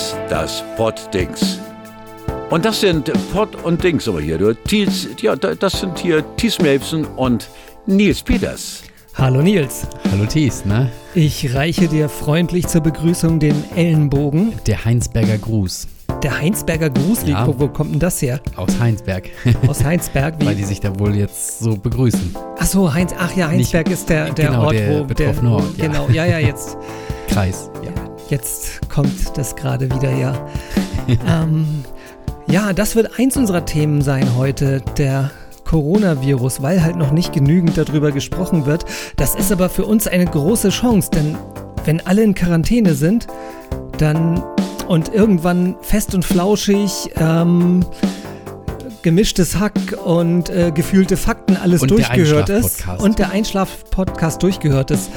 ist das Poddings. Und das sind Pod und Dings aber hier. Du, Thies, ja, das sind hier Thies Melfsen und Nils Peters. Hallo Nils. Hallo Thies, ne? Ich reiche dir freundlich zur Begrüßung den Ellenbogen. Der Heinsberger Gruß. Der Heinsberger Gruß, Ja. wo, wo kommt denn das her? Aus Heinsberg. Aus Heinsberg? Weil Wie? die sich da wohl jetzt so begrüßen. Ach so, Heinz, ach ja, Heinsberg ist der, der genau, Ort, der wo betroffene Ort, ja. Genau, ja, ja, jetzt, Kreis. Ja. Jetzt kommt das gerade wieder, ja. ähm, ja, das wird eins unserer Themen sein heute, der Coronavirus, weil halt noch nicht genügend darüber gesprochen wird. Das ist aber für uns eine große Chance, denn wenn alle in Quarantäne sind, dann und irgendwann fest und flauschig, ähm, gemischtes Hack und äh, gefühlte Fakten alles Und durchgehört ist und der Einschlaf-Podcast durchgehört ist,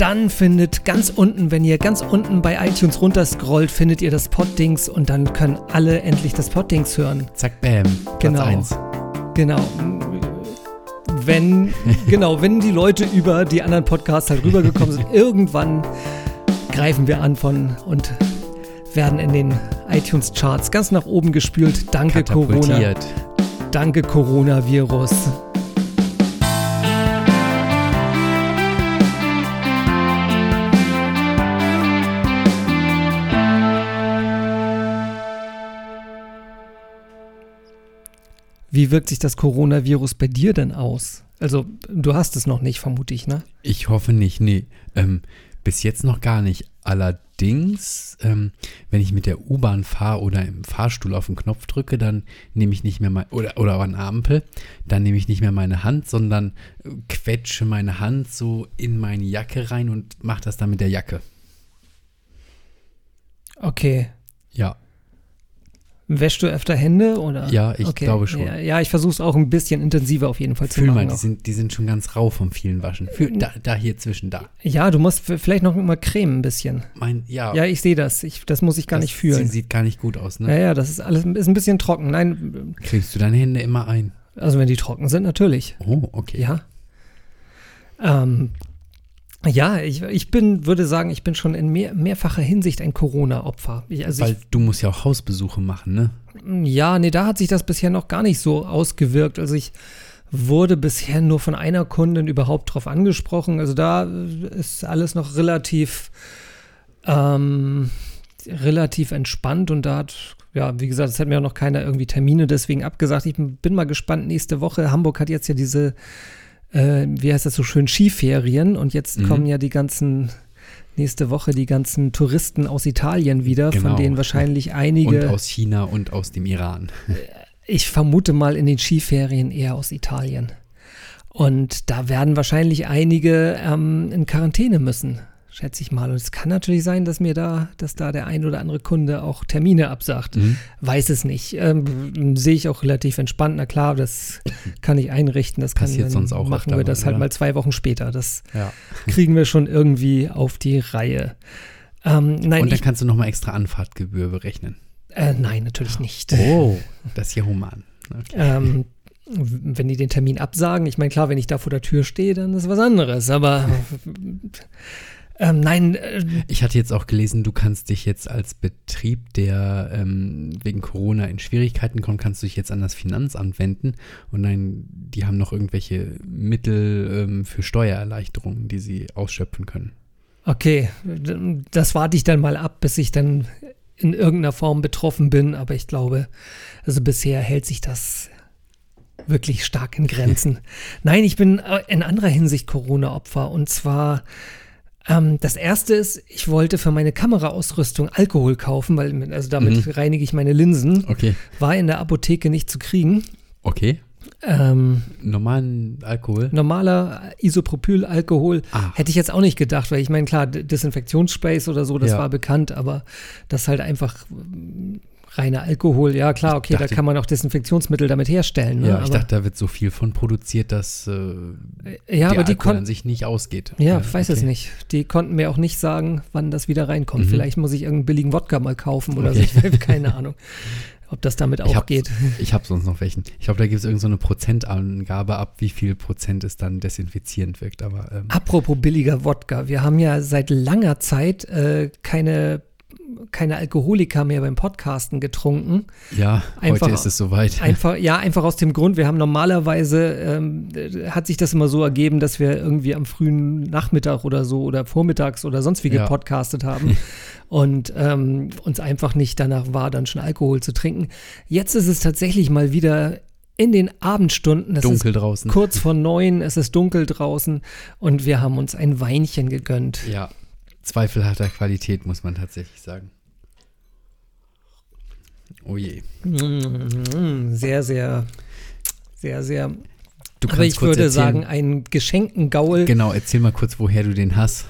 dann findet ganz unten, wenn ihr ganz unten bei iTunes runterscrollt, findet ihr das Poddings und dann können alle endlich das Poddings hören. Zack, bam. Platz Genau. eins. Genau. Wenn, genau, wenn die Leute über die anderen Podcasts halt rübergekommen sind, irgendwann greifen wir an von und werden in den iTunes-Charts ganz nach oben gespült. Danke Corona. Danke Coronavirus. Wie wirkt sich das Coronavirus bei dir denn aus? Also, du hast es noch nicht, vermute ich, ne? Ich hoffe nicht, nee. Ähm, bis jetzt noch gar nicht. Allerdings, ähm, wenn ich mit der U-Bahn fahre oder im Fahrstuhl auf den Knopf drücke, dann nehme ich nicht mehr mein, oder, oder an der Ampel, dann nehme ich nicht mehr meine Hand, sondern äh, quetsche meine Hand so in meine Jacke rein und mache das dann mit der Jacke. Okay. Ja, Wäschst du öfter Hände oder? Ja, ich glaube schon. Ja, ja ich versuche es auch ein bisschen intensiver auf jeden Fall zu fühl machen. mal, die auch. sind, die sind schon ganz rau vom vielen Waschen. Fühl, da, da hier zwischen da. Ja, du musst vielleicht noch mal cremen ein bisschen. Mein, ja, Ja, ich sehe das. Ich, das muss ich gar das nicht fühlen. Sieht, sieht gar nicht gut aus, Ja, ne? ja, das ist alles ist ein bisschen trocken. Nein, Kriegst du deine Hände immer ein? also wenn die trocken sind, natürlich. Oh, okay. Ja. Ähm, ja, ich, ich bin, würde sagen, ich bin schon in mehr, mehrfacher Hinsicht ein Corona-Opfer. Ich- Also Weil du musst ja auch Hausbesuche machen, ne? ich, ja, nee, da hat sich das bisher noch gar nicht so ausgewirkt. Also ich wurde bisher nur von einer Kundin überhaupt drauf angesprochen. Also da ist alles noch relativ, ähm, relativ entspannt und da hat, ja, wie gesagt, es hat mir auch noch keiner irgendwie Termine deswegen abgesagt. Ich bin mal gespannt, nächste Woche, Hamburg hat jetzt ja diese, äh, wie heißt das so schön, Skiferien und jetzt Mhm. kommen ja die ganzen, nächste Woche die ganzen Touristen aus Italien wieder, Genau. von denen wahrscheinlich einige. Und aus China und aus dem Iran. Ich vermute mal in den Skiferien eher aus Italien. Und da werden wahrscheinlich einige ähm, in Quarantäne müssen, schätze ich mal. Und es kann natürlich sein, dass mir da, dass da der ein oder andere Kunde auch Termine absagt. Mhm. Weiß es nicht. Ähm, sehe ich auch relativ entspannt. Na klar, das kann ich einrichten. Das kann Passiert dann sonst auch machen wir das halt oder? mal zwei Wochen später. Das Ja. kriegen wir schon irgendwie auf die Reihe. Ähm, nein, Und dann ich, kannst du nochmal extra Anfahrtgebühr berechnen. äh, nein, natürlich nicht. Oh, das ist ja human. Okay. Ähm, wenn die den Termin absagen, ich meine, klar, wenn ich da vor der Tür stehe, dann ist was anderes, aber ähm, nein, äh, Ich hatte jetzt auch gelesen, du kannst dich jetzt als Betrieb, der ähm, wegen Corona in Schwierigkeiten kommt, kannst du dich jetzt an das Finanzamt wenden und dann, die haben noch irgendwelche Mittel ähm, für Steuererleichterungen, die sie ausschöpfen können. okay, das warte ich dann mal ab, bis ich dann in irgendeiner Form betroffen bin, aber ich glaube, also bisher hält sich das wirklich stark in Grenzen. Nein, ich bin äh, in anderer Hinsicht Corona-Opfer und zwar ähm, das erste ist, ich wollte für meine Kameraausrüstung Alkohol kaufen, weil also damit Mhm. reinige ich meine Linsen. Okay. War in der Apotheke nicht zu kriegen. Okay. Ähm, Normalen Alkohol? normaler Isopropylalkohol Ah. hätte ich jetzt auch nicht gedacht, weil ich meine, klar, D- Desinfektionssprays oder so, das Ja. war bekannt, aber das halt einfach reiner Alkohol, ja klar, okay, da dachte- kann man auch Desinfektionsmittel damit herstellen. Ne? Ja, ich aber, dachte, da wird so viel von produziert, dass äh, ja, der aber die Alkohol an sich nicht ausgeht. ja, ich weiß es okay. nicht. Die konnten mir auch nicht sagen, wann das wieder reinkommt. Mhm. Vielleicht muss ich irgendeinen billigen Wodka mal kaufen oder Okay. so, ich habe keine Ahnung, ob das damit Ich auch hab, geht. Ich habe sonst noch welchen. Ich glaube, da gibt es irgendeine so eine Prozentangabe ab, wie viel Prozent es dann desinfizierend wirkt. Aber ähm, Apropos billiger Wodka, wir haben ja seit langer Zeit äh, keine keine Alkoholiker mehr beim Podcasten getrunken. Ja, Einfach- heute ist es soweit. Einfach, ja, einfach aus dem Grund, wir haben normalerweise, ähm, äh, hat sich das immer so ergeben, dass wir irgendwie am frühen Nachmittag oder so oder vormittags oder sonst wie Ja. gepodcastet haben und ähm, uns einfach nicht danach war, dann schon Alkohol zu trinken. Jetzt ist es tatsächlich mal wieder in den Abendstunden. Es Dunkel ist draußen. kurz vor neun, es ist dunkel draußen und wir haben uns ein Weinchen gegönnt. Ja, zweifelhafter Qualität, muss man tatsächlich sagen. Oh je. Mm, Sehr, sehr, sehr, sehr. Du Aber ich würde sagen, einen geschenkten Gaul Genau, erzähl mal kurz, woher du den hast.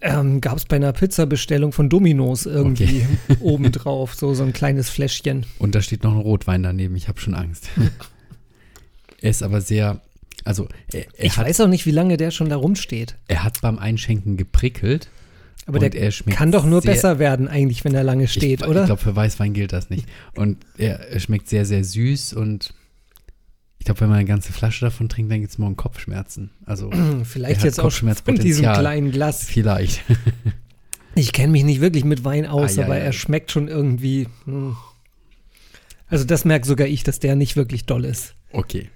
ähm, gab es bei einer Pizzabestellung von Domino's irgendwie obendrauf, so, so ein kleines Fläschchen. Und da steht noch ein Rotwein daneben. Ich habe schon Angst. er ist aber sehr, also er, er, Ich hat, weiß auch nicht, wie lange der schon da rumsteht. er hat beim Einschenken geprickelt. Aber Und der er kann doch nur sehr- besser werden, eigentlich, wenn er lange steht, ich, oder? Ich glaube, für Weißwein gilt das nicht. Und er, er schmeckt sehr, sehr süß und ich glaube, wenn man eine ganze Flasche davon trinkt, dann gibt es morgen Kopfschmerzen. Also Vielleicht jetzt auch von diesem kleinen Glas. vielleicht. Ich kenne mich nicht wirklich mit Wein aus, Ah, ja, aber ja. er schmeckt schon irgendwie. hm. Also das merkt sogar ich, dass der nicht wirklich doll ist. Okay.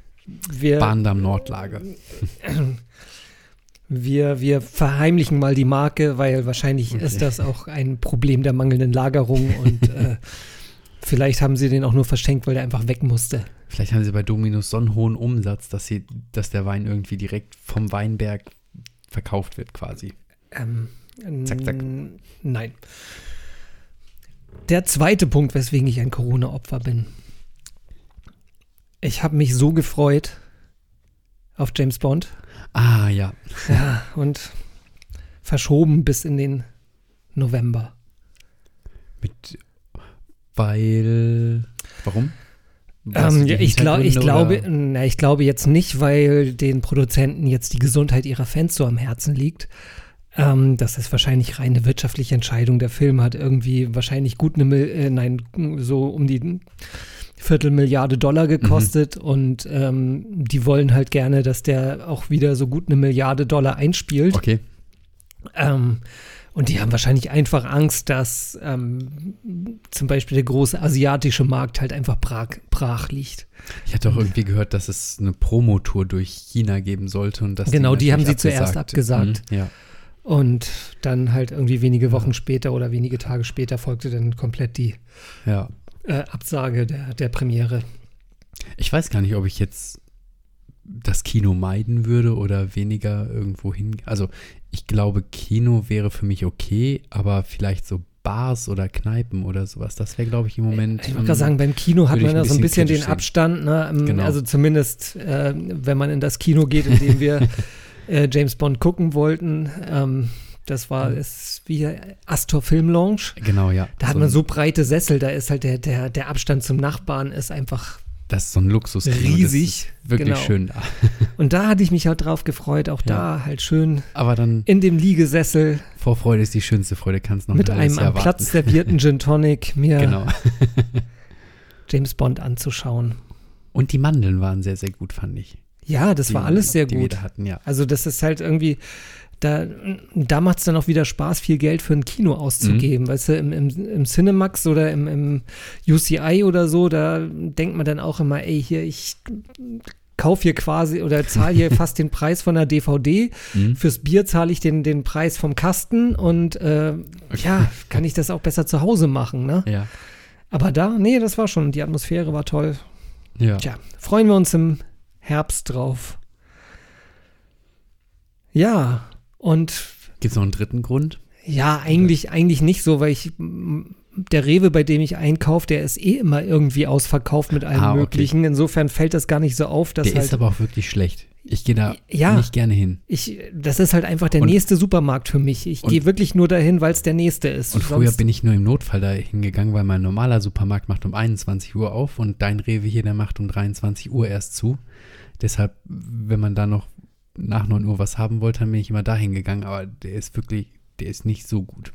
Wir, Bahndamm Nordlager. wir, wir verheimlichen mal die Marke, weil wahrscheinlich Okay. ist das auch ein Problem der mangelnden Lagerung und äh, vielleicht haben sie den auch nur verschenkt, weil der einfach weg musste. Vielleicht haben sie bei Dominus so einen hohen Umsatz, dass, sie, dass der Wein irgendwie direkt vom Weinberg verkauft wird quasi. Ähm, Zack, zack. Nein. Der zweite Punkt, weswegen ich ein Corona-Opfer bin. Ich habe mich so gefreut auf James Bond. Ah, ja. Ja, und verschoben bis in den November. Mit, weil, warum? Ähm, ja, ich, glaub, ich, glaube, na, ich glaube jetzt nicht, weil den Produzenten jetzt die Gesundheit ihrer Fans so am Herzen liegt. Ähm, das ist wahrscheinlich reine wirtschaftliche Entscheidung. Der Film hat irgendwie wahrscheinlich gut eine, äh, nein, so um die Viertelmilliarde Dollar gekostet und ähm, die wollen halt gerne, dass der auch wieder so gut eine Milliarde Dollar einspielt. Okay. Ähm, und die haben wahrscheinlich einfach Angst, dass ähm, zum Beispiel der große asiatische Markt halt einfach brach, brach liegt. Ich hatte auch irgendwie gehört, dass es eine Promotour durch China geben sollte und dass Genau, die haben natürlich sie zuerst abgesagt. Mhm, ja. Und dann halt irgendwie wenige Wochen später oder wenige Tage später folgte dann komplett die ja. Äh, Absage der, der Premiere. Ich weiß gar nicht, ob ich jetzt das Kino meiden würde oder weniger irgendwo hin. Also ich glaube, Kino wäre für mich okay, aber vielleicht so Bars oder Kneipen oder sowas, das wäre, glaube ich, im Moment. Ich wollte gerade sagen, beim Kino hat man ja so ein bisschen den sehen. Abstand. Ne? Ähm, Genau. Also zumindest, äh, wenn man in das Kino geht, in dem wir äh, James Bond gucken wollten. Ähm, das war Mhm. es wie Astor Film Lounge. Genau, ja. Da hat So man so breite Sessel, da ist halt der, der, der Abstand zum Nachbarn ist einfach Das ist so ein Luxus. riesig. Wirklich Genau. schön da. Und da hatte ich mich halt drauf gefreut, auch Ja. da halt schön Aber dann in dem Liegesessel Vorfreude ist die schönste Freude, kannst noch mit einem am Platz servierten Gin Tonic mir Genau. James Bond anzuschauen. Und die Mandeln waren sehr, sehr gut, fand ich. Ja, das die, war alles sehr die wir gut. da hatten, ja. Also das ist halt irgendwie, da, da macht es dann auch wieder Spaß, viel Geld für ein Kino auszugeben. Mhm. Weißt du, im, im, im Cinemax oder im, im UCI oder so, da denkt man dann auch immer, ey, hier, ich kaufe hier quasi oder zahle hier fast den Preis von der DVD. Mhm. Fürs Bier zahle ich den, den Preis vom Kasten und äh, ja, kann ich das auch besser zu Hause machen, ne? Ja. Aber da, nee, das war schon, die Atmosphäre war toll. Ja. Tja, freuen wir uns im Herbst drauf. Ja, und Gibt es noch einen dritten Grund? ja, eigentlich, eigentlich nicht so, weil ich, der Rewe, bei dem ich einkaufe, der ist eh immer irgendwie ausverkauft mit allem Ah, okay. Möglichen. Insofern fällt das gar nicht so auf, dass Der halt, ist aber auch wirklich schlecht. Ich gehe da Ja. nicht gerne hin. ich, das ist halt einfach der Und- nächste Supermarkt für mich. Ich gehe wirklich nur dahin, weil es der nächste ist. Und früher bin ich nur im Notfall da hingegangen, weil mein normaler Supermarkt macht um 21 Uhr auf und dein Rewe hier, der macht um 23 Uhr erst zu. Deshalb, wenn man da noch nach 9 Uhr was haben wollte, dann bin ich immer da hingegangen, aber der ist wirklich, der ist nicht so gut.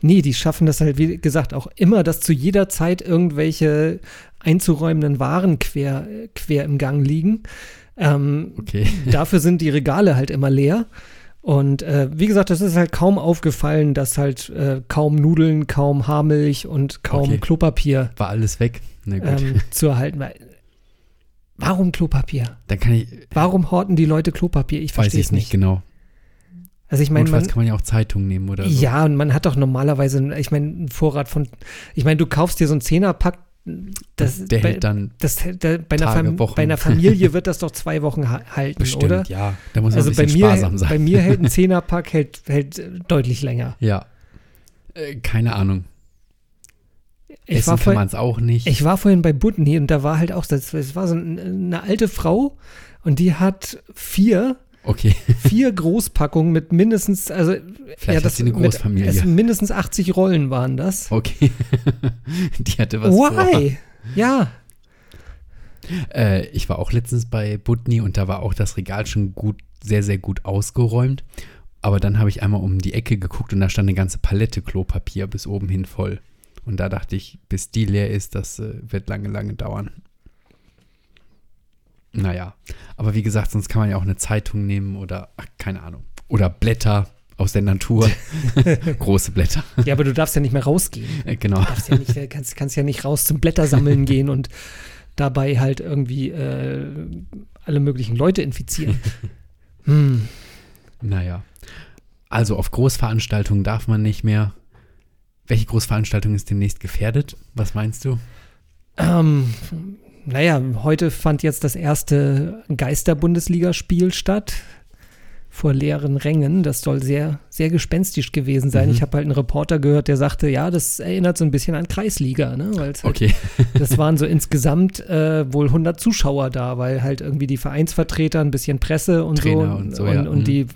Nee, die schaffen das halt, wie gesagt, auch immer, dass zu jeder Zeit irgendwelche einzuräumenden Waren quer, quer im Gang liegen. Ähm, Okay. dafür sind die Regale halt immer leer. Und äh, wie gesagt, es ist halt kaum aufgefallen, dass halt äh, kaum Nudeln, kaum Haarmilch und kaum Okay. Klopapier War alles weg? Ähm, zu erhalten war. Warum Klopapier? Dann kann ich, Warum horten die Leute Klopapier? Ich weiß verstehe ich es nicht nicht. genau. Also ich meine, Notfalls kann man ja auch Zeitungen nehmen oder so. ja, und man hat doch normalerweise, ich meine, einen Vorrat von, ich meine, du kaufst dir so einen Zehnerpack, das, Der bei, hält dann das, da, bei, einer Tage, Wochen. bei einer Familie wird das doch zwei Wochen ha halten, bestimmt, oder? ja. Da muss man Also ein bei bisschen mir, sparsam sein. bei mir hält ein Zehnerpack hält, hält äh, deutlich länger. ja. Äh, keine Ahnung. Ich Essen war, kann vor, man es auch nicht. ich war vorhin bei Butni und da war halt auch, das, das war so ein- eine alte Frau und die hat vier, okay. vier Großpackungen mit mindestens, also Vielleicht hat sie eine mit- Großfamilie. Es, mindestens 80 Rollen waren das. Okay. Die hatte was vor. Why? Ja, Äh, ich war auch letztens bei Butni und da war auch das Regal schon gut, sehr, sehr gut ausgeräumt. Aber dann habe ich einmal um die Ecke geguckt und da stand eine ganze Palette Klopapier bis oben hin voll. Und da dachte ich, bis die leer ist, das äh, wird lange, lange dauern. Naja, aber wie gesagt, sonst kann man ja auch eine Zeitung nehmen oder, ach, keine Ahnung. Oder Blätter aus der Natur. Große Blätter. ja, aber du darfst ja nicht mehr rausgehen. Äh, genau. darfst ja nicht, äh, kannst, kannst ja nicht raus zum Blättersammeln gehen und dabei halt irgendwie äh, alle möglichen Leute infizieren. Hm. Naja. Also auf Großveranstaltungen darf man nicht mehr. Welche Großveranstaltung ist demnächst gefährdet? Was meinst du? Ähm, naja, heute fand jetzt das erste Geister-Bundesligaspiel statt. Vor leeren Rängen. Das soll sehr, sehr gespenstisch gewesen sein. Mhm. Ich habe halt einen Reporter gehört, der sagte, ja, das erinnert so ein bisschen an Kreisliga, ne? Halt Okay. Das waren so insgesamt äh, wohl 100 Zuschauer da, weil halt irgendwie die Vereinsvertreter, ein bisschen Presse und Trainer so und so, und, ja. und Mhm. die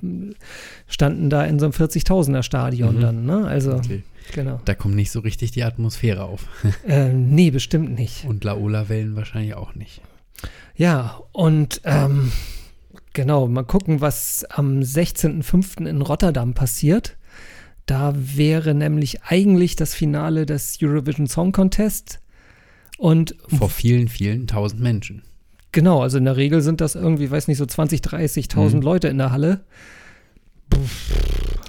standen da in so einem 40.000er Stadion Mhm. dann, ne? Also, okay. Genau. Da kommt nicht so richtig die Atmosphäre auf. Äh, nee, bestimmt nicht. Und Laola-Wellen wahrscheinlich auch nicht. Ja, und ähm, genau, mal gucken, was am 16.05. in Rotterdam passiert. Da wäre nämlich eigentlich das Finale des Eurovision Song Contest. Und Vor vielen, vielen tausend Menschen. Genau, also in der Regel sind das irgendwie, weiß nicht, so 20, 30.000 Mhm. Leute in der Halle.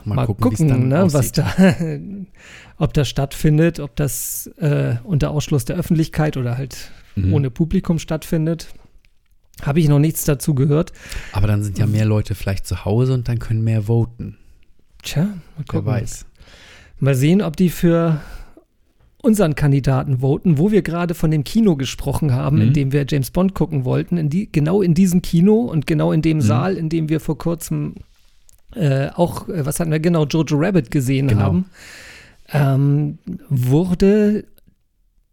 Mal, Mal, gucken, gucken, ne, was da, ob das stattfindet, ob das äh, unter Ausschluss der Öffentlichkeit oder halt Mhm. ohne Publikum stattfindet. Habe ich noch nichts dazu gehört. Aber dann sind ja mehr Leute vielleicht zu Hause und dann können mehr voten. Tja, mal Wer gucken. weiß. Mal sehen, ob die für unseren Kandidaten voten, wo wir gerade von dem Kino gesprochen haben, Mhm. in dem wir James Bond gucken wollten. In die, genau in diesem Kino und genau in dem Mhm. Saal, in dem wir vor kurzem äh, auch, äh, was hatten wir genau, Jojo Rabbit gesehen Genau. haben, ähm, wurde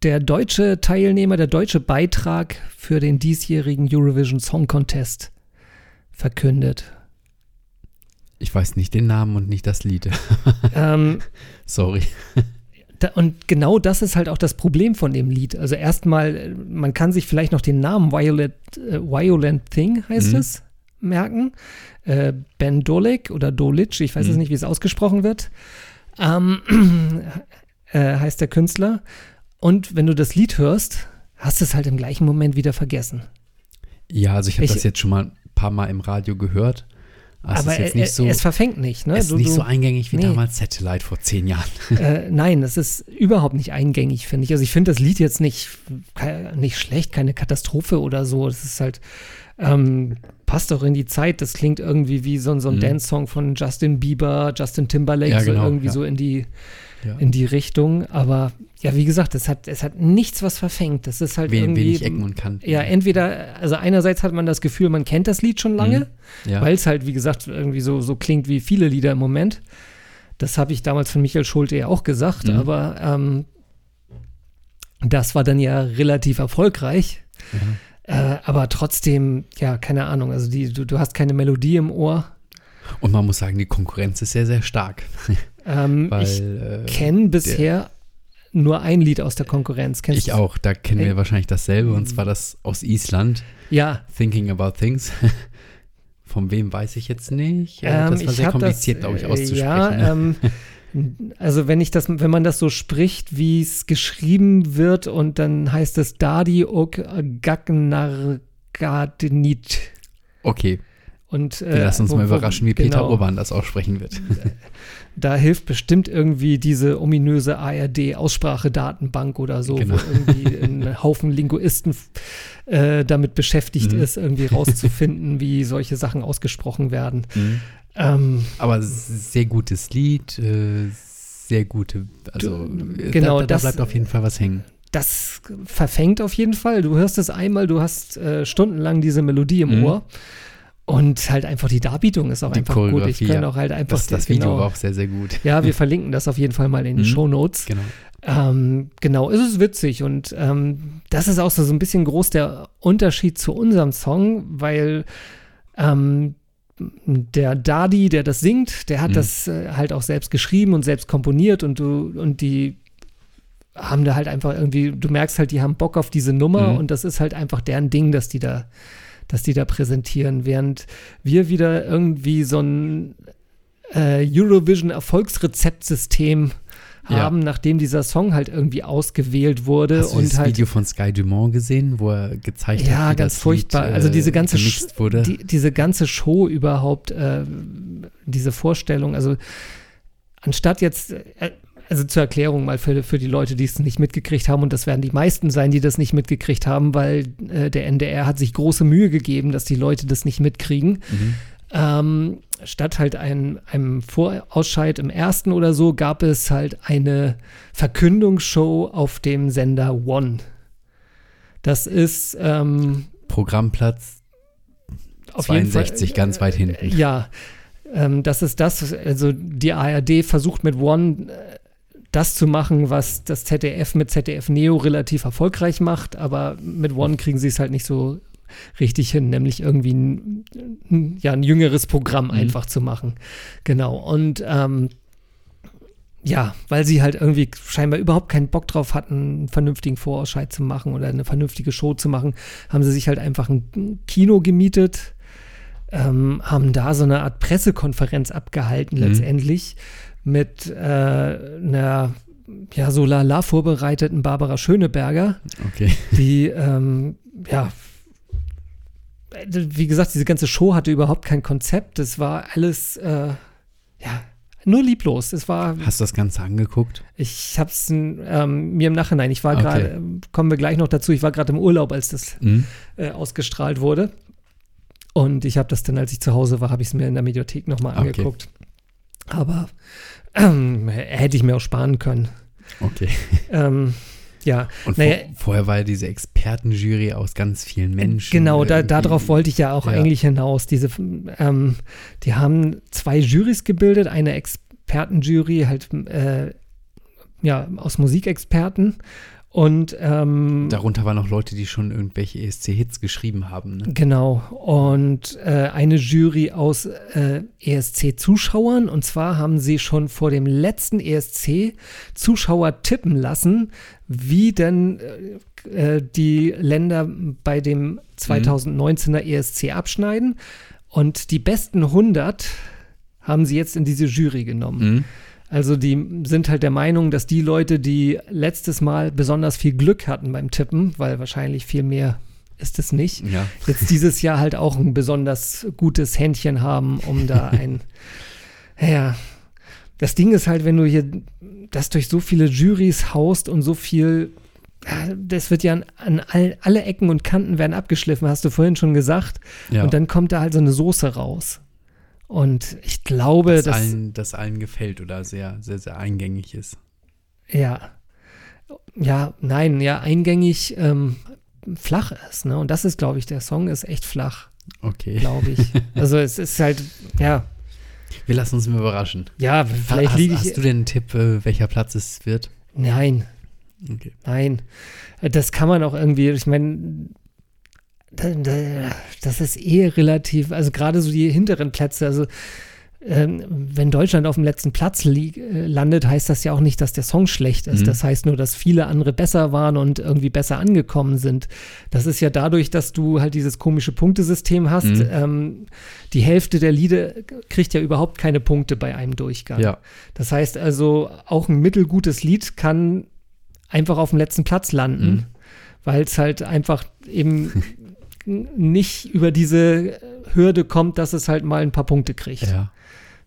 der deutsche Teilnehmer, der deutsche Beitrag für den diesjährigen Eurovision Song Contest verkündet. Ich weiß nicht den Namen und nicht das Lied. ähm, Sorry. Da, und genau das ist halt auch das Problem von dem Lied. Also erstmal, äh, man kann sich vielleicht noch den Namen Violet, äh, Violent Thing heißt Mhm. es, merken. Äh, ben Dolik oder Dolic, ich weiß jetzt Mhm. nicht, wie es ausgesprochen wird, ähm, äh, heißt der Künstler. Und wenn du das Lied hörst, hast du es halt im gleichen Moment wieder vergessen. Ja, also ich habe das jetzt schon mal ein paar Mal im Radio gehört. Aber, Aber es nicht so, es verfängt nicht. Ne? es ist Du- nicht du- so eingängig wie nee. damals Satellite vor zehn Jahren. äh, nein, das ist überhaupt nicht eingängig, finde ich. Also ich finde das Lied jetzt nicht, nicht schlecht, keine Katastrophe oder so. Das ist halt, ähm, passt auch in die Zeit. Das klingt irgendwie wie so, ein- so ein Mhm. Dance-Song von Justin Bieber, Justin Timberlake, Ja, so genau, irgendwie ja. so in die, Ja. in die Richtung. Aber ja, wie gesagt, es hat, es hat nichts, was verfängt. Das ist halt Wen, irgendwie. wenig Ecken und Kanten. ja, entweder, also einerseits hat man das Gefühl, man kennt das Lied schon lange, Mhm. ja. weil es halt, wie gesagt, irgendwie so, so klingt wie viele Lieder im Moment. Das habe ich damals von Michael Schulte ja auch gesagt, Mhm. aber ähm, das war dann ja relativ erfolgreich. Äh, aber trotzdem, ja, keine Ahnung, also die, du, du hast keine Melodie im Ohr. Und man muss sagen, die Konkurrenz ist sehr, sehr stark. Ähm, Weil ich äh, kenne bisher nur ein Lied aus der Konkurrenz. Kennst ich du- auch, da kennen wir wahrscheinlich dasselbe, und zwar das aus Island, Ja, Thinking About Things. Von wem weiß ich jetzt nicht. Äh, Ähm, das war sehr kompliziert, glaube ich, äh, auszusprechen. Ja, ähm, also wenn ich das, wenn man das so spricht, wie es geschrieben wird und dann heißt es Dadi ok Gagnargadnit. okay, Und, Wir lassen uns wo- mal überraschen, wie Peter genau. Urban das aussprechen wird. Da hilft bestimmt irgendwie diese ominöse ARD-Aussprachedatenbank oder so, Genau. wo irgendwie ein Haufen Linguisten äh, damit beschäftigt Mhm. ist, irgendwie rauszufinden, wie solche Sachen ausgesprochen werden. Mhm. Ähm, Aber sehr gutes Lied, äh, sehr gute, also äh, genau, da, da das- bleibt auf jeden Fall was hängen. das verfängt auf jeden Fall. Du hörst es einmal, du hast äh, stundenlang diese Melodie im Mhm. Ohr. Und halt einfach die Darbietung ist auch Die einfach gut. Ich kann auch halt einfach Das, das Video genau, war auch sehr, sehr gut. Ja, wir verlinken das auf jeden Fall mal in den Mhm. Show Notes. Genau. Ähm, genau, es ist witzig und ähm, das ist auch so, so ein bisschen groß der Unterschied zu unserem Song, weil ähm, der Dadi, der das singt, der hat Mhm. das äh, halt auch selbst geschrieben und selbst komponiert und du und die haben da halt einfach irgendwie, du merkst halt, die haben Bock auf diese Nummer Mhm. und das ist halt einfach deren Ding, dass die da, dass die da präsentieren, während wir wieder irgendwie so ein äh, Eurovision-Erfolgsrezeptsystem Ja. haben, nachdem dieser Song halt irgendwie ausgewählt wurde Hast du und das halt Video von Sky Dumont gesehen, wo er gezeigt ja, hat, wie ganz das furchtbar. Lied, also diese ganze, wurde? die, diese ganze Show überhaupt, äh, diese Vorstellung, also anstatt jetzt, äh, also zur Erklärung mal für, für die Leute, die es nicht mitgekriegt haben, und das werden die meisten sein, die das nicht mitgekriegt haben, weil äh, der NDR hat sich große Mühe gegeben, dass die Leute das nicht mitkriegen. mhm. Ähm, statt halt ein, einem Vorausscheid im ersten oder so gab es halt eine Verkündungsshow auf dem Sender One. Das ist ähm, Programmplatz auf jeden Fall 62, ganz weit hinten. Ja, ähm, das ist das. Also die ARD versucht mit One äh, das zu machen, was das ZDF mit ZDF Neo relativ erfolgreich macht, aber mit One kriegen sie es halt nicht so richtig hin, nämlich irgendwie ein, ja, ein jüngeres Programm Mhm. einfach zu machen. Genau. Und ähm, ja, weil sie halt irgendwie scheinbar überhaupt keinen Bock drauf hatten, einen vernünftigen Vorausscheid zu machen oder eine vernünftige Show zu machen, haben sie sich halt einfach ein Kino gemietet, ähm, haben da so eine Art Pressekonferenz abgehalten Mhm. letztendlich mit äh, einer ja so lala vorbereiteten Barbara Schöneberger, Okay. die ähm, ja wie gesagt, diese ganze Show hatte überhaupt kein Konzept. Es war alles äh, ja nur lieblos. Es war Hast du das Ganze angeguckt? ich habe es ähm, mir im Nachhinein, ich war Okay. gerade, kommen wir gleich noch dazu, ich war gerade im Urlaub, als das Mhm. äh, ausgestrahlt wurde. Und ich habe das dann, als ich zu Hause war, habe ich es mir in der Mediathek nochmal Okay. Aber ähm, hätte ich mir auch sparen können. Okay. Ähm, ja, Und Naja, vor, vorher war ja diese Expertenjury aus ganz vielen Menschen. genau, da, irgendwie. darauf wollte ich ja auch Ja. eigentlich hinaus. Diese, ähm, die haben zwei Jurys gebildet, eine Expertenjury halt äh, ja, aus Musikexperten und ähm, Darunter waren auch Leute, die schon irgendwelche ESC-Hits geschrieben haben. Ne? Genau. Und äh, eine Jury aus äh, ESC-Zuschauern. Und zwar haben sie schon vor dem letzten ESC Zuschauer tippen lassen, wie denn äh, äh, die Länder bei dem 2019er ESC abschneiden. Und die besten 100 haben sie jetzt in diese Jury genommen. Mhm. Also die sind halt der Meinung, dass die Leute, die letztes Mal besonders viel Glück hatten beim Tippen, weil wahrscheinlich viel mehr ist es nicht, Ja. jetzt dieses Jahr halt auch ein besonders gutes Händchen haben, um da ein, ja, das Ding ist halt, wenn du hier das durch so viele Jurys haust und so viel, das wird ja an, an all, alle Ecken und Kanten werden abgeschliffen, hast du vorhin schon gesagt, ja. und dann kommt da halt so eine Soße raus. Und ich glaube, dass dass, allen, das allen gefällt oder sehr, sehr, sehr eingängig ist. ja, ja, nein, ja, eingängig ähm, flach ist, ne? Und das ist, glaube ich, der Song ist echt flach. Okay. glaube ich. Also es ist halt, ja, Wir lassen uns mal überraschen. ja, vielleicht liege ich. hast du denn einen Tipp, äh, welcher Platz es wird? nein, Okay. nein. Das kann man auch irgendwie, ich meine, das ist eh relativ, also gerade so die hinteren Plätze, also ähm, wenn Deutschland auf dem letzten Platz äh, landet, heißt das ja auch nicht, dass der Song schlecht ist. Mhm. Das heißt nur, dass viele andere besser waren und irgendwie besser angekommen sind. Das ist ja dadurch, dass du halt dieses komische Punktesystem hast. Mhm. Ähm, die Hälfte der Lieder kriegt ja überhaupt keine Punkte bei einem Durchgang. Ja. Das heißt also, auch ein mittelgutes Lied kann einfach auf dem letzten Platz landen, Mhm. weil es halt einfach eben nicht über diese Hürde kommt, dass es halt mal ein paar Punkte kriegt. Ja.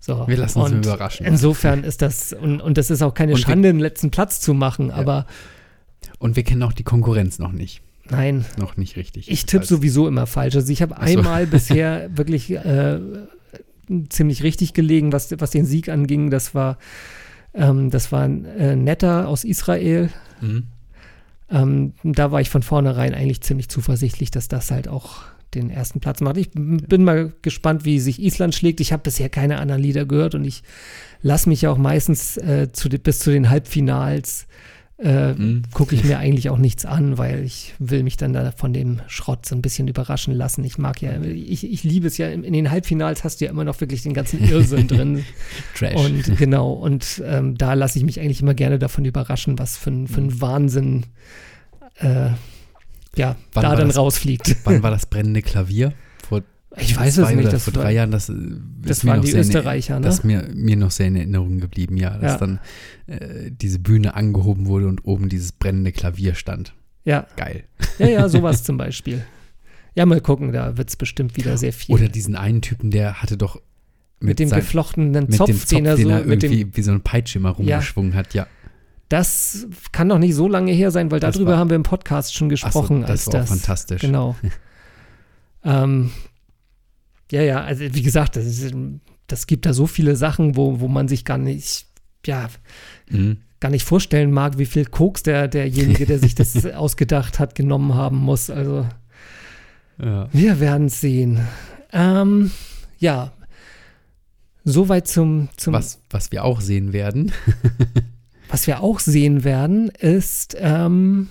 So. Wir lassen uns und überraschen. Insofern ist das, und, und das ist auch keine Und wir- Schande, den letzten Platz zu machen, aber Und wir kennen auch die Konkurrenz noch nicht. nein, Noch nicht richtig. ich tippe Also, sowieso immer falsch. Also ich habe so. einmal bisher wirklich äh, ziemlich richtig gelegen, was, was den Sieg anging. Das war, ähm, das war ein äh, Netter aus Israel. Mhm. Ähm, da war ich von vornherein eigentlich ziemlich zuversichtlich, dass das halt auch den ersten Platz macht. Ich bin mal gespannt, wie sich Island schlägt. Ich habe bisher keine anderen Lieder gehört und ich lasse mich ja auch meistens äh, zu, bis zu den Halbfinals äh, Mhm. gucke ich mir eigentlich auch nichts an, weil ich will mich dann da von dem Schrott so ein bisschen überraschen lassen. Ich mag ja, ich, ich liebe es ja, in den Halbfinals hast du ja immer noch wirklich den ganzen Irrsinn drin. Trash. Und genau, und ähm, da lasse ich mich eigentlich immer gerne davon überraschen, was für ein, für ein Wahnsinn äh, ja, Wann da dann das? rausfliegt. Wann war das brennende Klavier? Ich weiß es nicht. Das, vor war, drei Jahren, das, das waren die sehr in- Österreicher, ne? Das ist mir, mir noch sehr in Erinnerung geblieben, ja. Dass Ja. dann äh, diese Bühne angehoben wurde und oben dieses brennende Klavier stand. ja, Geil. ja, ja, sowas zum Beispiel. Ja, mal gucken, da wird es bestimmt wieder sehr viel. Oder diesen einen Typen, der hatte doch mit, dem sein- geflochtenen mit Zopf, dem Zopf, den er so, er mit irgendwie dem, wie so eine Peitsche immer rumgeschwungen hat, ja. das kann doch nicht so lange her sein, weil Das darüber war- haben wir im Podcast schon gesprochen. das als war das, fantastisch. Genau. ähm, ja, ja, also wie gesagt, das, ist, das gibt da so viele Sachen, wo, wo man sich gar nicht, ja, Mhm. gar nicht vorstellen mag, wie viel Koks der, derjenige, der sich das ausgedacht hat, genommen haben muss. Also Ja. wir werden es sehen. Ähm, ja, soweit zum, zum Was, was wir auch sehen werden. Was wir auch sehen werden, ist, ähm,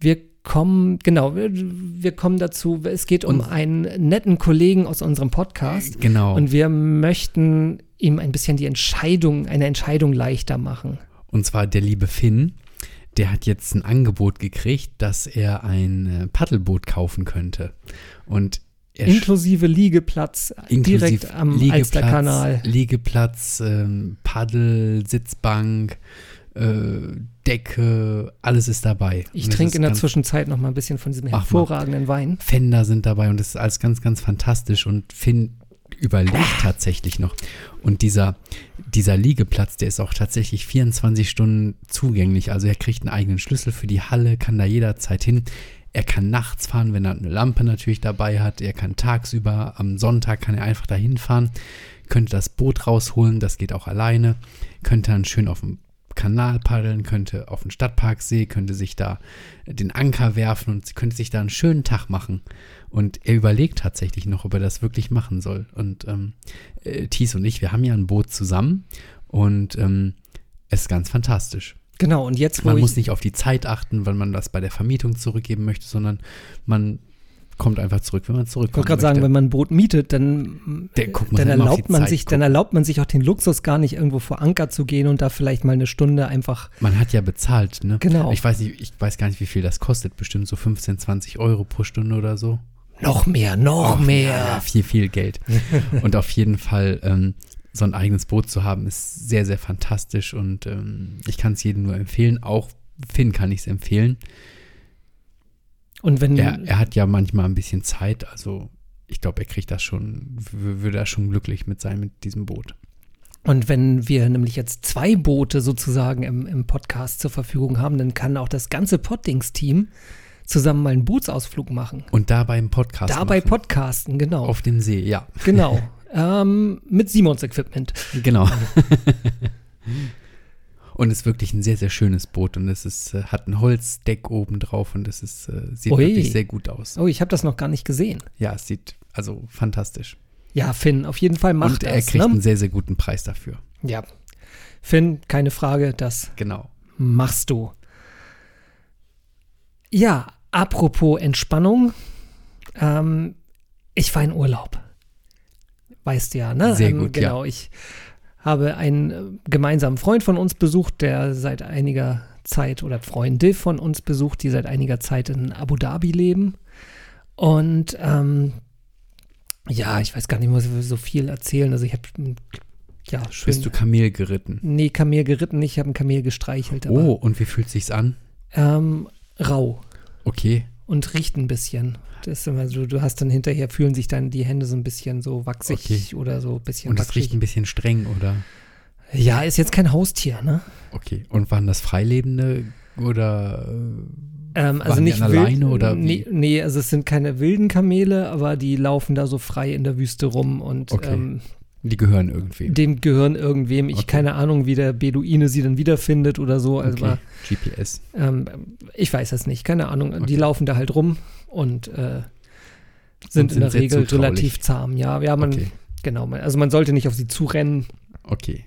wir kommen, genau, wir, wir kommen dazu, es geht um Und- einen netten Kollegen aus unserem Podcast Genau. und wir möchten ihm ein bisschen die Entscheidung, eine Entscheidung leichter machen. Und zwar der liebe Finn, der hat jetzt ein Angebot gekriegt, dass er ein äh, Paddelboot kaufen könnte. Und Inklusive Liegeplatz inklusive direkt am Liegeplatz, Alsterkanal. Liegeplatz, ähm, Paddel, Sitzbank, Decke, alles ist dabei. Ich es trinke in der Zwischenzeit noch mal ein bisschen von diesem hervorragenden Wein. Fender sind dabei und das ist alles ganz, ganz fantastisch. Und Finn überlegt tatsächlich noch. Und dieser, dieser Liegeplatz, der ist auch tatsächlich 24 Stunden zugänglich. Also er kriegt einen eigenen Schlüssel für die Halle, kann da jederzeit hin. Er kann nachts fahren, wenn er eine Lampe natürlich dabei hat. Er kann tagsüber, am Sonntag kann er einfach dahin fahren, könnte das Boot rausholen, das geht auch alleine, könnte dann schön auf dem Kanal paddeln, könnte auf den Stadtparksee, könnte sich da den Anker werfen und könnte sich da einen schönen Tag machen. Und er überlegt tatsächlich noch, ob er das wirklich machen soll. Und ähm, äh, Thies und ich, wir haben ja ein Boot zusammen und ähm, es ist ganz fantastisch. Genau, und jetzt, wo Man muss nicht auf die Zeit achten, wann man das bei der Vermietung zurückgeben möchte, sondern man kommt einfach zurück, wenn man Ich zurückkommt. wollte gerade sagen, wenn man ein Boot mietet, dann, man dann auf erlaubt man Zeit sich, dann gucken. erlaubt man sich auch den Luxus gar nicht irgendwo vor Anker zu gehen und da vielleicht mal eine Stunde einfach. Man hat ja bezahlt, ne? Genau. Ich weiß nicht, ich weiß gar nicht, wie viel das kostet. Bestimmt so 15, 20 Euro pro Stunde oder so. Noch mehr, noch Oh, mehr. Ja, viel, viel Geld. und auf jeden Fall ähm, so ein eigenes Boot zu haben, ist sehr, sehr fantastisch und ähm, ich kann es jedem nur empfehlen. Auch Finn kann ich es empfehlen. Und wenn, Er, er hat ja manchmal ein bisschen Zeit, also ich glaube, er kriegt das schon, würde da schon glücklich mit sein mit diesem Boot. und wenn wir nämlich jetzt zwei Boote sozusagen im, im Podcast zur Verfügung haben, dann kann auch das ganze Poddings-Team zusammen mal einen Bootsausflug machen. Und da beim Podcast. Dabei machen. podcasten, genau. Auf dem See, ja, Genau. ähm, mit Simons Equipment. genau. und es ist wirklich ein sehr, sehr schönes Boot und es ist, äh, hat ein Holzdeck oben drauf und es ist, äh, sieht Ui. wirklich sehr gut aus. Oh, ich habe das noch gar nicht gesehen. Ja, es sieht also fantastisch. Ja, Finn, auf jeden Fall macht und er das. kriegt einen Ne? sehr, sehr guten Preis dafür. Ja. Finn, keine Frage, das Genau. machst du. Ja, apropos Entspannung. Ähm, ich war in Urlaub. Weißt du ja, ne? Sehr ähm, gut, ja. Genau, ich habe einen äh, gemeinsamen Freund von uns besucht, der seit einiger Zeit oder Freunde von uns besucht, die seit einiger Zeit in Abu Dhabi leben. Und ähm, ja, ich weiß gar nicht, muss ich so viel erzählen. Also ich habe ja schön. Bist du Kamel geritten? Nee, Kamel geritten nicht, ich habe ein Kamel gestreichelt. Oh, und wie fühlt sich's an? Ähm, rau. Okay. Und riecht ein bisschen. Das ist immer so, du hast dann hinterher, fühlen sich dann die Hände so ein bisschen so wachsig Okay. oder so ein bisschen Und das wachsig. riecht ein bisschen streng, oder? Ja, ist jetzt kein Haustier, ne? Okay. Und waren das Freilebende oder äh, Ähm, also Waren die nicht an wild, alleine oder nee, nee, also es sind keine wilden Kamele, aber die laufen da so frei in der Wüste rum und Okay. ähm, die gehören irgendwie? dem gehören irgendwem. Ich Okay. keine Ahnung, wie der Beduine sie dann wiederfindet oder so. Also okay. GPS. ähm, ich weiß es nicht, keine Ahnung. Die Okay. laufen da halt rum und äh, sind, Und in der sind Regel zutraulich. relativ zahm. Ja, ja, man, genau. man- Also man sollte nicht auf sie zurennen. Okay.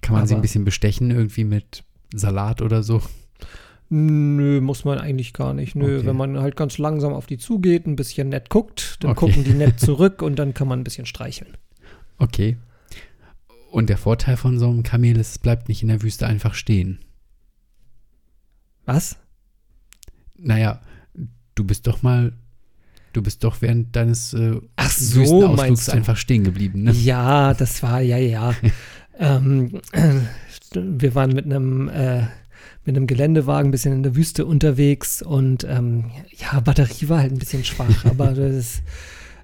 Kann man sie Aber- ein bisschen bestechen, irgendwie mit Salat oder so? Nö, muss man eigentlich gar nicht. Nö, Okay. wenn man halt ganz langsam auf die zugeht, ein bisschen nett guckt, dann Okay. gucken die nett zurück und dann kann man ein bisschen streicheln. Okay. Und der Vorteil von so einem Kamel ist, es bleibt nicht in der Wüste einfach stehen. Was? Naja, du bist doch mal, du bist doch während deines äh, Ach so, Wüstenausflugs meinst du? einfach stehen geblieben, ne? Ja, das war, ja, ja. ähm, äh, wir waren mit einem, äh, mit einem Geländewagen ein bisschen in der Wüste unterwegs und ähm, ja, Batterie war halt ein bisschen schwach, aber das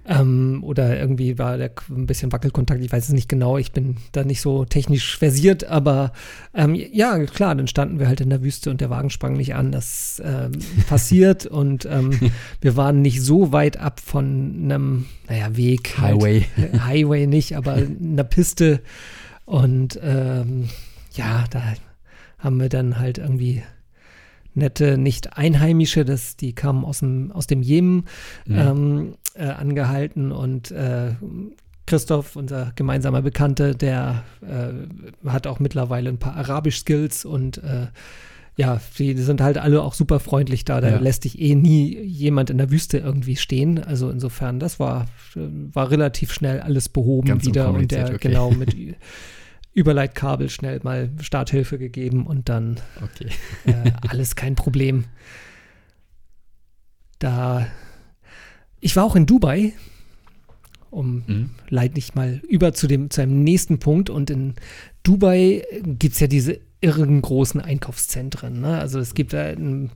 ähm, oder irgendwie war der ein bisschen Wackelkontakt, ich weiß es nicht genau, ich bin da nicht so technisch versiert, aber ähm, ja, klar, dann standen wir halt in der Wüste und der Wagen sprang nicht an, das ähm, passiert und ähm, wir waren nicht so weit ab von einem, naja, Weg. halt. Highway. Highway nicht, aber einer Piste. Und ähm, ja, da haben wir dann halt irgendwie nette, nicht Einheimische, das, die kamen aus dem, aus dem Jemen Mhm. ähm, äh, angehalten und äh, Christoph, unser gemeinsamer Bekannte, der äh, hat auch mittlerweile ein paar Arabisch-Skills und äh, ja, die sind halt alle auch super freundlich da. Da Ja. lässt dich eh nie jemand in der Wüste irgendwie stehen. Also insofern, das war, war relativ schnell alles behoben Ganz wieder und der okay. genau mit Überleitkabel schnell mal Starthilfe gegeben und dann Okay. äh, alles kein Problem. Da ich war auch in Dubai, um Mhm. leite ich mal über zu dem zu einem nächsten Punkt und in Dubai gibt es ja diese irren großen Einkaufszentren. Ne? Also es gibt da ein,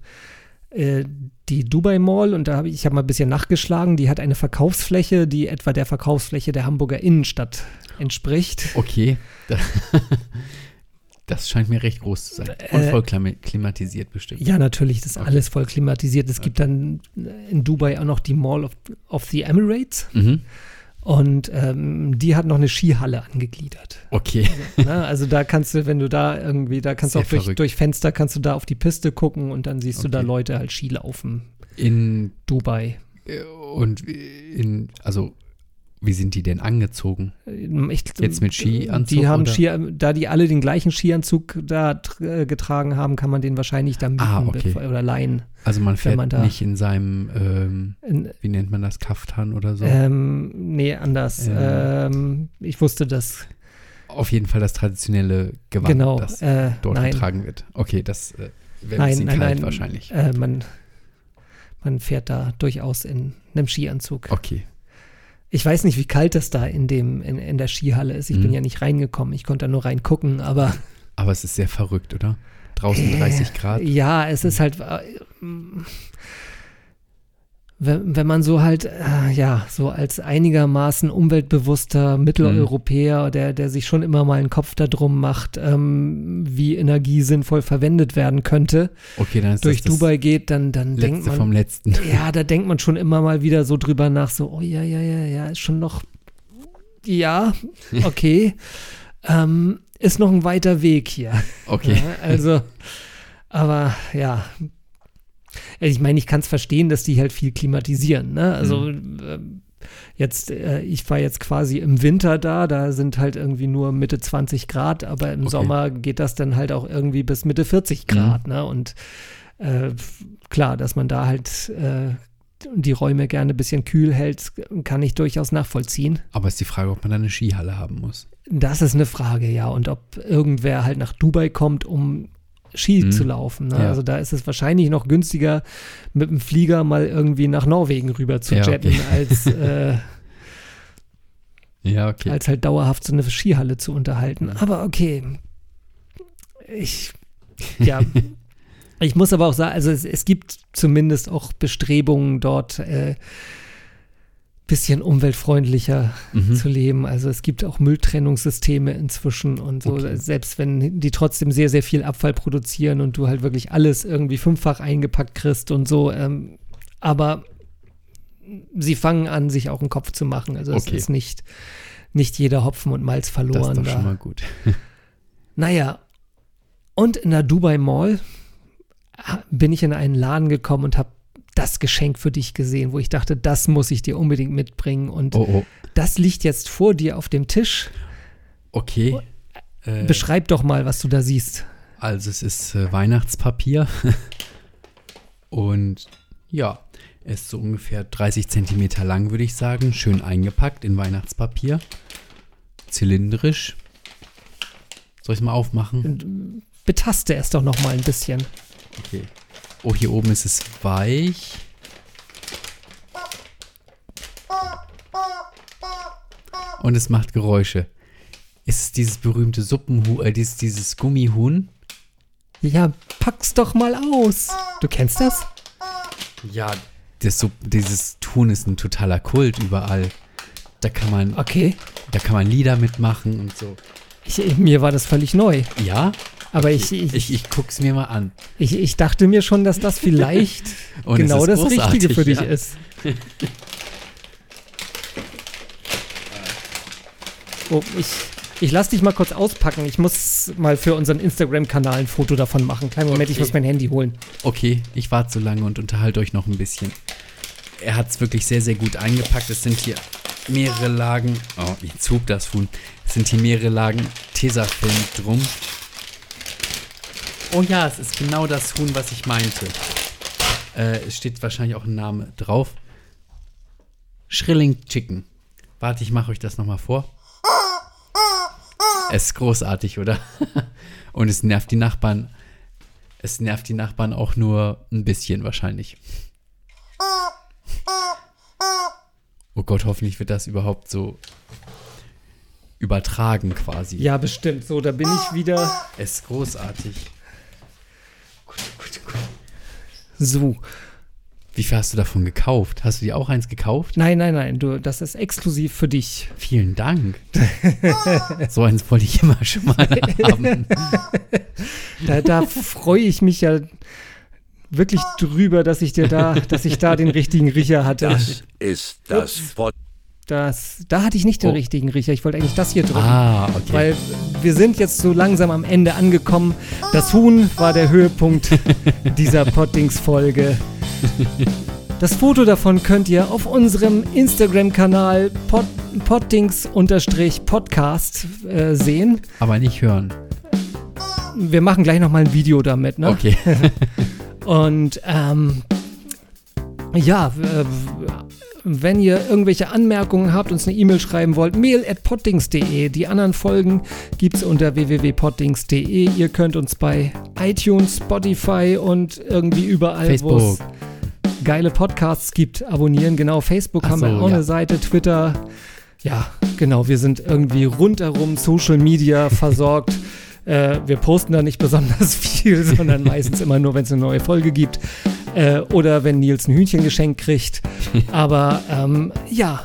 äh, die Dubai Mall und da habe ich, ich habe mal ein bisschen nachgeschlagen, die hat eine Verkaufsfläche, die etwa der Verkaufsfläche der Hamburger Innenstadt entspricht. Okay. Das scheint mir recht groß zu sein. Und Äh, voll klima- klimatisiert bestimmt. Ja, natürlich, das ist Okay. alles voll klimatisiert. Es gibt dann in Dubai auch noch die Mall of, of the Emirates Mhm. und ähm, die hat noch eine Skihalle angegliedert. Okay. ne? Also da kannst du, wenn du da irgendwie, da kannst du auch durch, durch Fenster kannst du da auf die Piste gucken und dann siehst du da Okay. Leute halt Ski laufen. In Dubai. und in also wie sind die denn angezogen? Ähm, Ich, Jetzt mit Skianzug Die haben oder? Ski, da die alle den gleichen Skianzug da äh, getragen haben, kann man den wahrscheinlich da mieten Ah, okay. oder leihen. Also man fährt man da- nicht in seinem ähm, In, wie nennt man das Kaftan oder so? ähm, nee, anders. Ähm. Ähm, ich wusste das. Auf jeden Fall das traditionelle Gewand, genau. das Äh, dort nein, getragen wird. Okay, das äh, wäre ein bisschen nein, kalt nein. wahrscheinlich. Äh, man, man fährt da durchaus in einem Skianzug. Okay. Ich weiß nicht, wie kalt das da in, dem, in, in der Skihalle ist. Ich Mhm. bin ja nicht reingekommen. Ich konnte da nur reingucken, aber Aber es ist sehr verrückt, oder? Draußen 30 Grad. Ja, es ist halt, äh, wenn, wenn man so halt, äh, ja, so als einigermaßen umweltbewusster Mitteleuropäer, der, der sich schon immer mal einen Kopf darum macht, ähm, wie Energie sinnvoll verwendet werden könnte, Okay, dann ist durch das Dubai geht, dann, dann das denkt letzte man, vom letzten. ja, da denkt man schon immer mal wieder so drüber nach, so, oh ja, ja, ja, ja, ist schon noch, ja, okay, ähm, ist noch ein weiter Weg hier. Okay. Ja, also, aber ja. Ich meine, ich kann es verstehen, dass die halt viel klimatisieren. Ne? Also Mhm. ähm, jetzt, äh, ich war jetzt quasi im Winter da, da sind halt irgendwie nur Mitte 20 Grad, aber im Okay. Sommer geht das dann halt auch irgendwie bis Mitte 40 Grad. Ne? Und äh, klar, dass man da halt äh, die Räume gerne ein bisschen kühl hält, kann ich durchaus nachvollziehen. Aber ist die Frage, ob man da eine Skihalle haben muss. Das ist eine Frage, ja. Und ob irgendwer halt nach Dubai kommt, um Ski Mhm. zu laufen. Ne? Ja. Also da ist es wahrscheinlich noch günstiger, mit dem Flieger mal irgendwie nach Norwegen rüber zu Ja, jetten, okay. als, äh, Ja, okay. als halt dauerhaft so eine Skihalle zu unterhalten. Aber okay. Ich, ja, Ich muss aber auch sagen, also es, es gibt zumindest auch Bestrebungen dort, äh, bisschen umweltfreundlicher Mhm. zu leben. Also es gibt auch Mülltrennungssysteme inzwischen und so, Okay. selbst wenn die trotzdem sehr, sehr viel Abfall produzieren und du halt wirklich alles irgendwie fünffach eingepackt kriegst und so. Ähm, aber sie fangen an, sich auch einen Kopf zu machen. Also es Okay. ist nicht, nicht jeder Hopfen und Malz Das verloren ist doch da. schon mal gut. Naja, und in der Dubai Mall bin ich in einen Laden gekommen und habe das Geschenk für dich gesehen, wo ich dachte, das muss ich dir unbedingt mitbringen. Und Oh, oh. das liegt jetzt vor dir auf dem Tisch. Okay. Äh, Beschreib doch mal, was du da siehst. Also es ist äh, Weihnachtspapier und ja, es ist so ungefähr 30 Zentimeter lang, würde ich sagen. Schön eingepackt in Weihnachtspapier. Zylindrisch. Soll ich es mal aufmachen? Betaste es doch noch mal ein bisschen. Okay. Oh, hier oben ist es weich. Und es macht Geräusche. Ist es dieses berühmte Suppenhuhn, äh, dieses, dieses Gummihuhn? Ja, pack's doch mal aus. Du kennst das? Ja, das, Supp- dieses Huhn ist ein totaler Kult überall. Da kann man, Okay. da kann man Lieder mitmachen und so. Ich, mir war das völlig neu. Ja? Aber ich, ich, Ich, ich guck's mir mal an. ich, ich dachte mir schon, dass das vielleicht es genau das Richtige für dich ja. ist. Oh, ich, ich lass dich mal kurz auspacken. Ich muss mal für unseren Instagram-Kanal ein Foto davon machen. Kleinen Moment, ich Okay. muss mein Handy holen. Okay, ich warte so lange und unterhalte euch noch ein bisschen. Er hat es wirklich sehr, sehr gut eingepackt. Es sind hier mehrere Lagen. Oh, ich zog das Huhn. Es sind hier mehrere Lagen Tesafilm drum. Oh ja, es ist genau das Huhn, was ich meinte. Äh, es steht wahrscheinlich auch ein Name drauf. Schrilling Chicken. Warte, ich mache euch das nochmal vor. Es ist großartig, oder? Und es nervt die Nachbarn. Es nervt die Nachbarn auch nur ein bisschen wahrscheinlich. Oh Gott, hoffentlich wird das überhaupt so übertragen quasi. Ja, bestimmt. So, da bin ich wieder. Es ist großartig. So. Wie viel hast du davon gekauft? Hast du dir auch eins gekauft? Nein, nein, nein. Du, das ist exklusiv für dich. Vielen Dank. so eins wollte ich immer schon mal haben. Da, da freue ich mich ja wirklich drüber, dass ich dir da, dass ich da den richtigen Riecher hatte. Das ist das Pod Das, da hatte ich nicht den Oh. richtigen Riecher. Ich wollte eigentlich das hier drücken. Ah, okay. Weil wir sind jetzt so langsam am Ende angekommen. Das Huhn war der Höhepunkt dieser Pottings-Folge. Das Foto davon könnt ihr auf unserem Instagram-Kanal Pot Pottings-Podcast äh, sehen. Aber nicht hören. Wir machen gleich nochmal ein Video damit. Ne? Okay. Und ähm, ja, äh, wenn ihr irgendwelche Anmerkungen habt, uns eine E-Mail schreiben wollt, mail at poddings.de. Die anderen Folgen gibt es unter www.poddings.de. Ihr könnt uns bei iTunes, Spotify und irgendwie überall, wo es geile Podcasts gibt, abonnieren. Genau, Facebook Ach haben wir so, auch ja. eine Seite, Twitter. Ja, genau, wir sind irgendwie rundherum Social Media versorgt. Äh, wir posten da nicht besonders viel, sondern meistens immer nur, wenn es eine neue Folge gibt. Äh, oder wenn Nils ein Hühnchen geschenkt kriegt. Aber ähm, ja,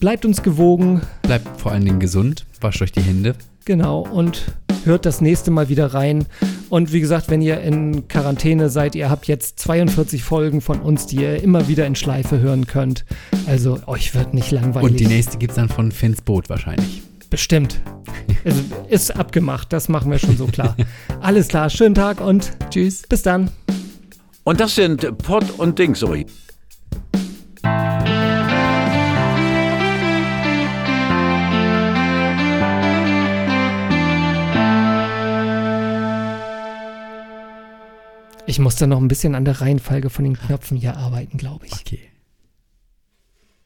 bleibt uns gewogen, Bleibt vor allen Dingen gesund. Wascht euch die Hände. genau, und hört das nächste Mal wieder rein. Und wie gesagt, wenn ihr in Quarantäne seid, ihr habt jetzt 42 Folgen von uns, die ihr immer wieder in Schleife hören könnt. Also euch wird nicht langweilig. Und die nächste gibt es dann von Finns Boot wahrscheinlich. Bestimmt. Also ist abgemacht, das machen wir schon so klar. Alles klar, schönen Tag und Tschüss. bis dann. Und das sind Pod und Dings. So. Ich muss da noch ein bisschen an der Reihenfolge von den Knöpfen hier arbeiten, glaube ich. Okay.